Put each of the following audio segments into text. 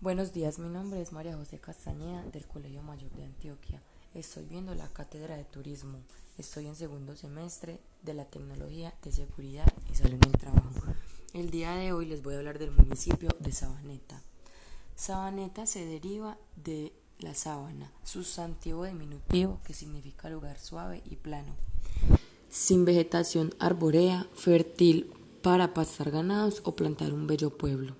Buenos días, mi nombre es María José Castañeda del Colegio Mayor de Antioquia. Estoy viendo la cátedra de turismo. Estoy en segundo semestre de la tecnología de seguridad y salud en el trabajo. El día de hoy les voy a hablar del municipio de Sabaneta. Sabaneta se deriva de la sábana, sustantivo diminutivo que significa lugar suave y plano, sin vegetación arborea, fértil para pastar ganados o plantar un bello pueblo.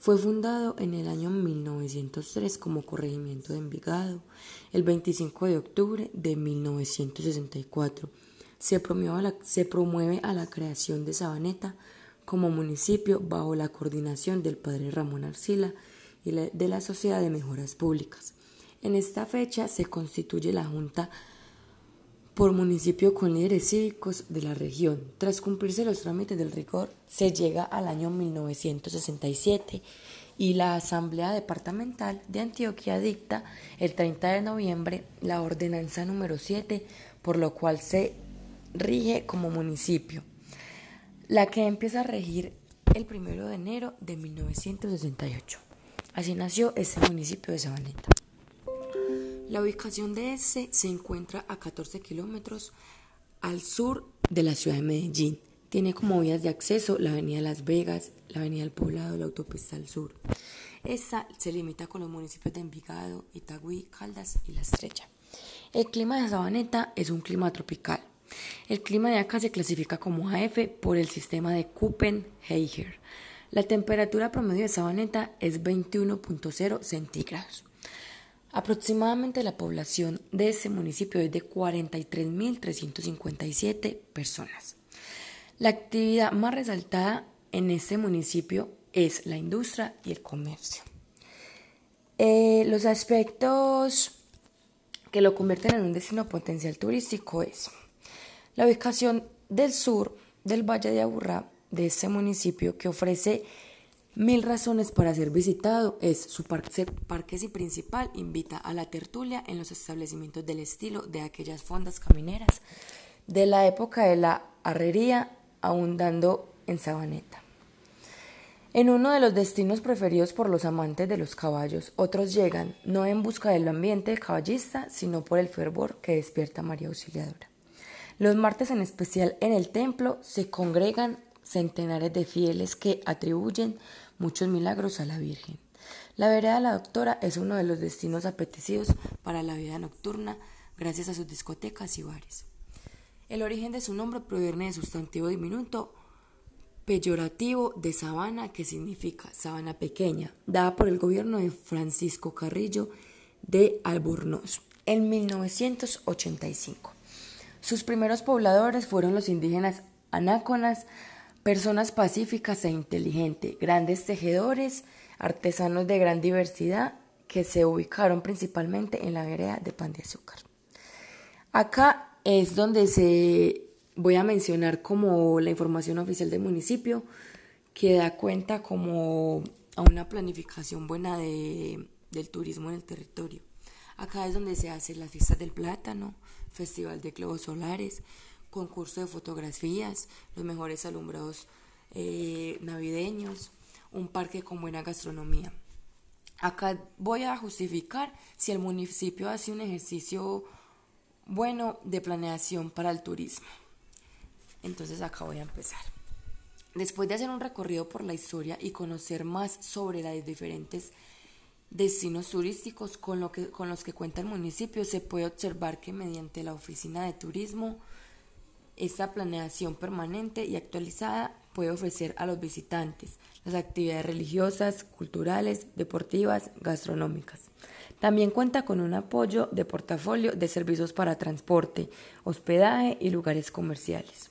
Fue fundado en el año 1903 como corregimiento de Envigado. El 25 de octubre de 1964 se promueve a la, creación de Sabaneta como municipio bajo la coordinación del padre Ramón Arcila y de la Sociedad de Mejoras Públicas. En esta fecha se constituye la Junta por municipio con líderes cívicos de la región. Tras cumplirse los trámites del rigor, se llega al año 1967 y la Asamblea Departamental de Antioquia dicta el 30 de noviembre la ordenanza número 7, por lo cual se rige como municipio, la que empieza a regir el 1 de enero de 1968. Así nació este municipio de Sabaneta. La ubicación de este se encuentra a 14 kilómetros al sur de la ciudad de Medellín. Tiene como vías de acceso la avenida Las Vegas, la avenida El Poblado, la autopista al sur. Esta se limita con los municipios de Envigado, Itagüí, Caldas y La Estrella. El clima de Sabaneta es un clima tropical. El clima de acá se clasifica como AF por el sistema de Köppen-Geiger. La temperatura promedio de Sabaneta es 21.0 centígrados. Aproximadamente la población de ese municipio es de 43.357 personas. La actividad más resaltada en este municipio es la industria y el comercio. Eh, los aspectos que lo convierten en un destino potencial turístico es la ubicación del sur del Valle de Aburrá de este municipio que ofrece Mil razones para ser visitado es su parque, y principal invita a la tertulia en los establecimientos del estilo de aquellas fondas camineras de la época de la arrería ahondando en Sabaneta. En uno de los destinos preferidos por los amantes de los caballos, otros llegan no en busca del ambiente caballista, sino por el fervor que despierta María Auxiliadora. Los martes en especial en el templo se congregan centenares de fieles que atribuyen muchos milagros a la Virgen. La vereda de la doctora es uno de los destinos apetecidos para la vida nocturna gracias a sus discotecas y bares. El origen de su nombre proviene de sustantivo diminuto peyorativo de sabana que significa sabana pequeña, dada por el gobierno de Francisco Carrillo de Albornoz en 1985. Sus primeros pobladores fueron los indígenas anáconas personas pacíficas e inteligentes, grandes tejedores, artesanos de gran diversidad que se ubicaron principalmente en la vereda de Pan de Azúcar. Acá es donde se voy a mencionar como la información oficial del municipio que da cuenta como a una planificación buena de, del turismo en el territorio. Acá es donde se hacen las fiestas del plátano, festival de globos solares, concurso de fotografías, los mejores alumbrados eh, navideños, un parque con buena gastronomía. Acá voy a justificar si el municipio hace un ejercicio bueno de planeación para el turismo. Entonces acá voy a empezar. Después de hacer un recorrido por la historia y conocer más sobre las diferentes destinos turísticos con, que, con los que cuenta el municipio, se puede observar que mediante la oficina de turismo esta planeación permanente y actualizada puede ofrecer a los visitantes las actividades religiosas, culturales, deportivas, gastronómicas. También cuenta con un apoyo de portafolio de servicios para transporte, hospedaje y lugares comerciales.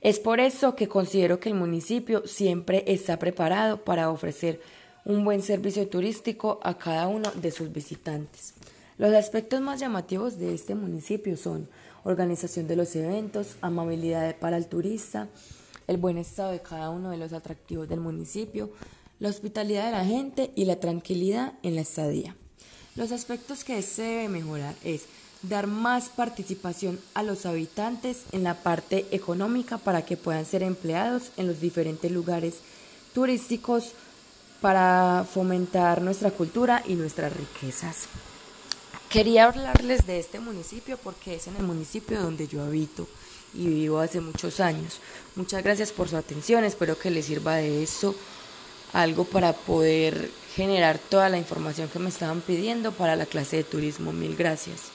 Es por eso que considero que el municipio siempre está preparado para ofrecer un buen servicio turístico a cada uno de sus visitantes. Los aspectos más llamativos de este municipio son organización de los eventos, amabilidad para el turista, el buen estado de cada uno de los atractivos del municipio, la hospitalidad de la gente y la tranquilidad en la estadía. Los aspectos que se debe mejorar es dar más participación a los habitantes en la parte económica para que puedan ser empleados en los diferentes lugares turísticos para fomentar nuestra cultura y nuestras riquezas. Quería hablarles de este municipio porque es en el municipio donde yo habito y vivo hace muchos años. Muchas gracias por su atención, espero que les sirva de esto algo para poder generar toda la información que me estaban pidiendo para la clase de turismo. Mil gracias.